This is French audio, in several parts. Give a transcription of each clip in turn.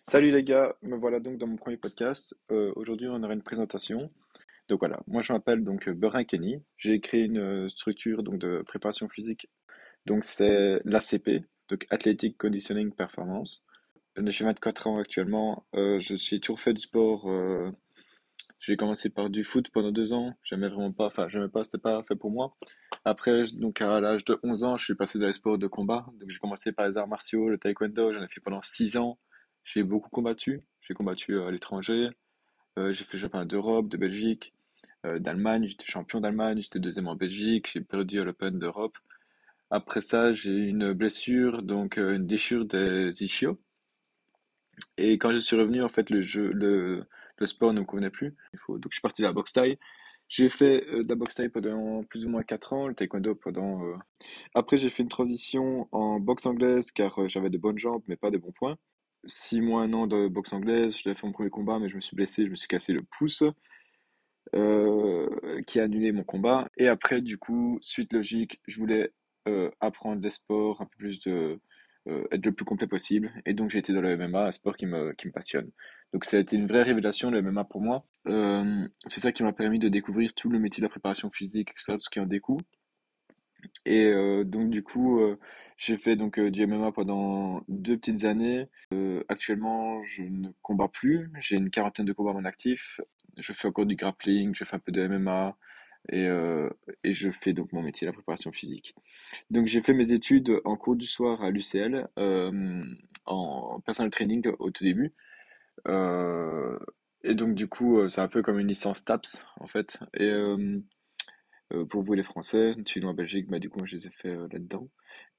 Salut les gars, me voilà donc dans mon premier podcast. Euh, aujourd'hui, on aura une présentation. Donc voilà, moi je m'appelle donc Berin Kenny. J'ai créé une euh, structure donc de préparation physique. Donc c'est l'ACP, donc Athletic Conditioning Performance. J'ai 24 ans actuellement. Euh, je j'ai toujours fait du sport. euh, j'ai commencé par du foot pendant deux ans. J'aimais vraiment pas, enfin j'aimais pas, c'était pas fait pour moi. Après, donc à l'âge de 11 ans, je suis passé dans les sports de combat. Donc j'ai commencé par les arts martiaux, le taekwondo. J'en ai fait pendant 6 ans. J'ai beaucoup combattu. J'ai combattu euh, à l'étranger. Euh, j'ai fait le championnat d'Europe, de Belgique, euh, d'Allemagne. J'étais champion d'Allemagne. J'étais deuxième en Belgique. J'ai perdu à l'Open d'Europe. Après ça, j'ai eu une blessure, donc une déchirure des ischios. Et quand je suis revenu, en fait, le jeu, le, le sport ne me convenait plus. Donc je suis parti de la boxe thaï. J'ai fait de la boxe thaï pendant plus ou moins 4 ans, le taekwondo pendant... Après, j'ai fait une transition en boxe anglaise car j'avais de bonnes jambes mais pas de bons points. Six mois, un an de boxe anglaise, je devais faire mon premier combat mais je me suis blessé, je me suis cassé le pouce, euh, qui a annulé mon combat. Et après, du coup, suite logique, je voulais euh, apprendre des sports un peu plus de... euh, être le plus complet possible. Et donc j'ai été dans le MMA, un sport qui me, qui me passionne. Donc ça a été une vraie révélation, le MMA pour moi. C'est ça qui m'a permis de découvrir tout le métier de la préparation physique, etc., tout ce qui en découle. Et euh, donc du coup, euh, j'ai fait donc euh, du MMA pendant deux petites années. Actuellement, je ne combats plus. J'ai une quarantaine de combats à mon actif. Je fais encore du grappling, je fais un peu de MMA et, et je fais donc mon métier, la préparation physique. Donc j'ai fait mes études en cours du soir à l'UCL, en personal training au tout début. Et donc du coup, c'est un peu comme une licence TAPS en fait. Et pour vous les Français, en Belgique, bah du coup, je les ai fait euh, là-dedans.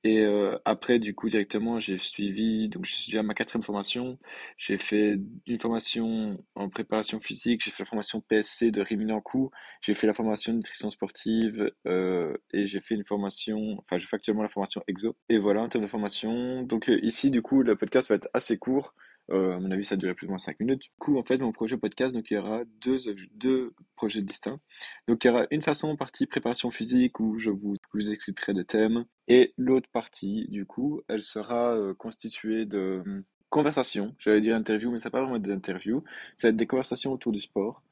Et euh, après, du coup, directement, j'ai suivi, donc je suis à ma quatrième formation. J'ai fait une formation en préparation physique, j'ai fait la formation PSC de Coût, j'ai fait la formation nutrition sportive euh, et j'ai fait une formation, enfin, je fais actuellement la formation EXO. Et voilà, en termes de formation. Donc euh, ici, du coup, le podcast va être assez court. Euh, à mon avis, ça durait plus ou moins 5 minutes. Du coup, en fait, mon projet podcast, donc il y aura deux, deux projets distincts. Donc, il y aura une façon partie préparation physique où je vous, vous expliquerai des thèmes. Et l'autre partie, du coup, elle sera euh, constituée de hum, conversations. J'allais dire interviews, mais ça pas vraiment des interviews. Ça va être des conversations autour du sport.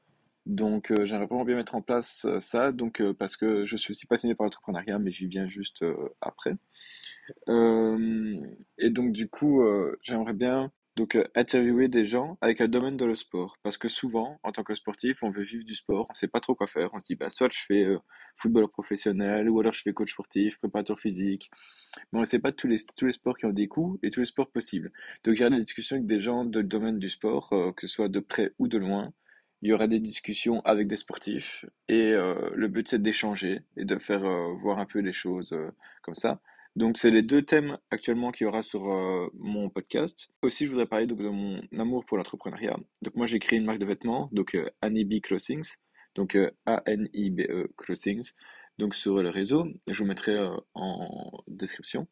Donc, euh, j'aimerais vraiment bien mettre en place euh, ça. Donc, parce que je suis aussi passionné par l'entrepreneuriat, mais j'y viens juste après. Et donc, du coup, j'aimerais bien donc euh, interviewer des gens avec un domaine dans le sport. Parce que souvent, en tant que sportif, on veut vivre du sport, on sait pas trop quoi faire. On se dit, bah, soit je fais euh, footballeur professionnel, ou alors je fais coach sportif, préparateur physique. Mais on ne sait pas tous les, tous les sports qui ont des coûts et tous les sports possibles. Donc, il y aura des discussions avec des gens de domaine du sport, euh, que ce soit de près ou de loin. Il y aura des discussions avec des sportifs et euh, le but c'est d'échanger et de faire euh, voir un peu les choses comme ça. Donc c'est les deux thèmes actuellement qu'il y aura sur euh, mon podcast. Aussi je voudrais parler de mon amour pour l'entrepreneuriat. Donc moi j'ai créé une marque de vêtements, donc euh, Anibe Clothings, donc euh, A-N-I-B-E Clothings, donc sur le réseau. Je vous mettrai euh, en description.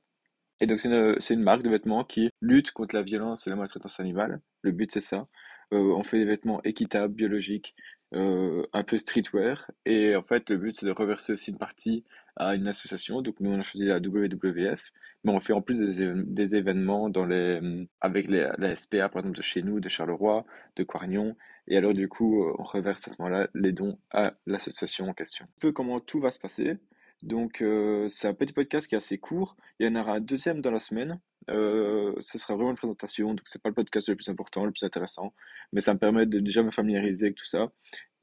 Et donc c'est une, c'est une marque de vêtements qui lutte contre la violence et la maltraitance animale. Le but c'est ça. Euh, on fait des vêtements équitables, biologiques, euh, un peu streetwear. Et en fait le but c'est de reverser aussi une partie à une association. Donc nous on a choisi la WWF. Mais on fait en plus des, événements dans les, avec la SPA par exemple de chez nous, de Charleroi, de Quarignon. Et alors du coup on reverse à ce moment-là les dons à l'association en question. Un peu comment tout va se passer. Donc, euh, c'est un petit podcast qui est assez court. Il y en aura un deuxième dans la semaine. Euh, ce sera vraiment une présentation, donc c'est pas le podcast le plus important, le plus intéressant, mais ça me permet de déjà me familiariser avec tout ça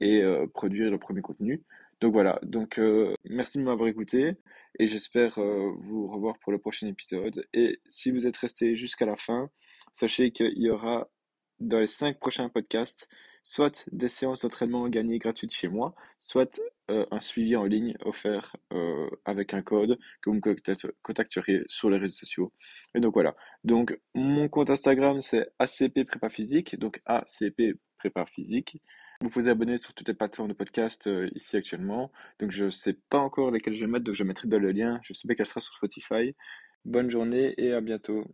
et euh, produire le premier contenu. Donc voilà, donc euh, merci de m'avoir écouté et j'espère euh, vous revoir pour le prochain épisode. Et si vous êtes resté jusqu'à la fin, sachez qu'il y aura dans les cinq prochains podcasts soit des séances d'entraînement gagnées gratuites chez moi, soit euh, un suivi en ligne offert avec un code que vous me contacte- contacterez sur les réseaux sociaux. Et donc voilà. Donc mon compte Instagram c'est ACP Prépa Physique, donc ACP Prépa Physique. Vous pouvez vous abonner sur toutes les plateformes de podcast euh, ici actuellement. Donc je sais pas encore lesquelles je vais mettre, donc je mettrai dans le lien. Je sais pas qu'elle sera sur Spotify. Bonne journée et à bientôt.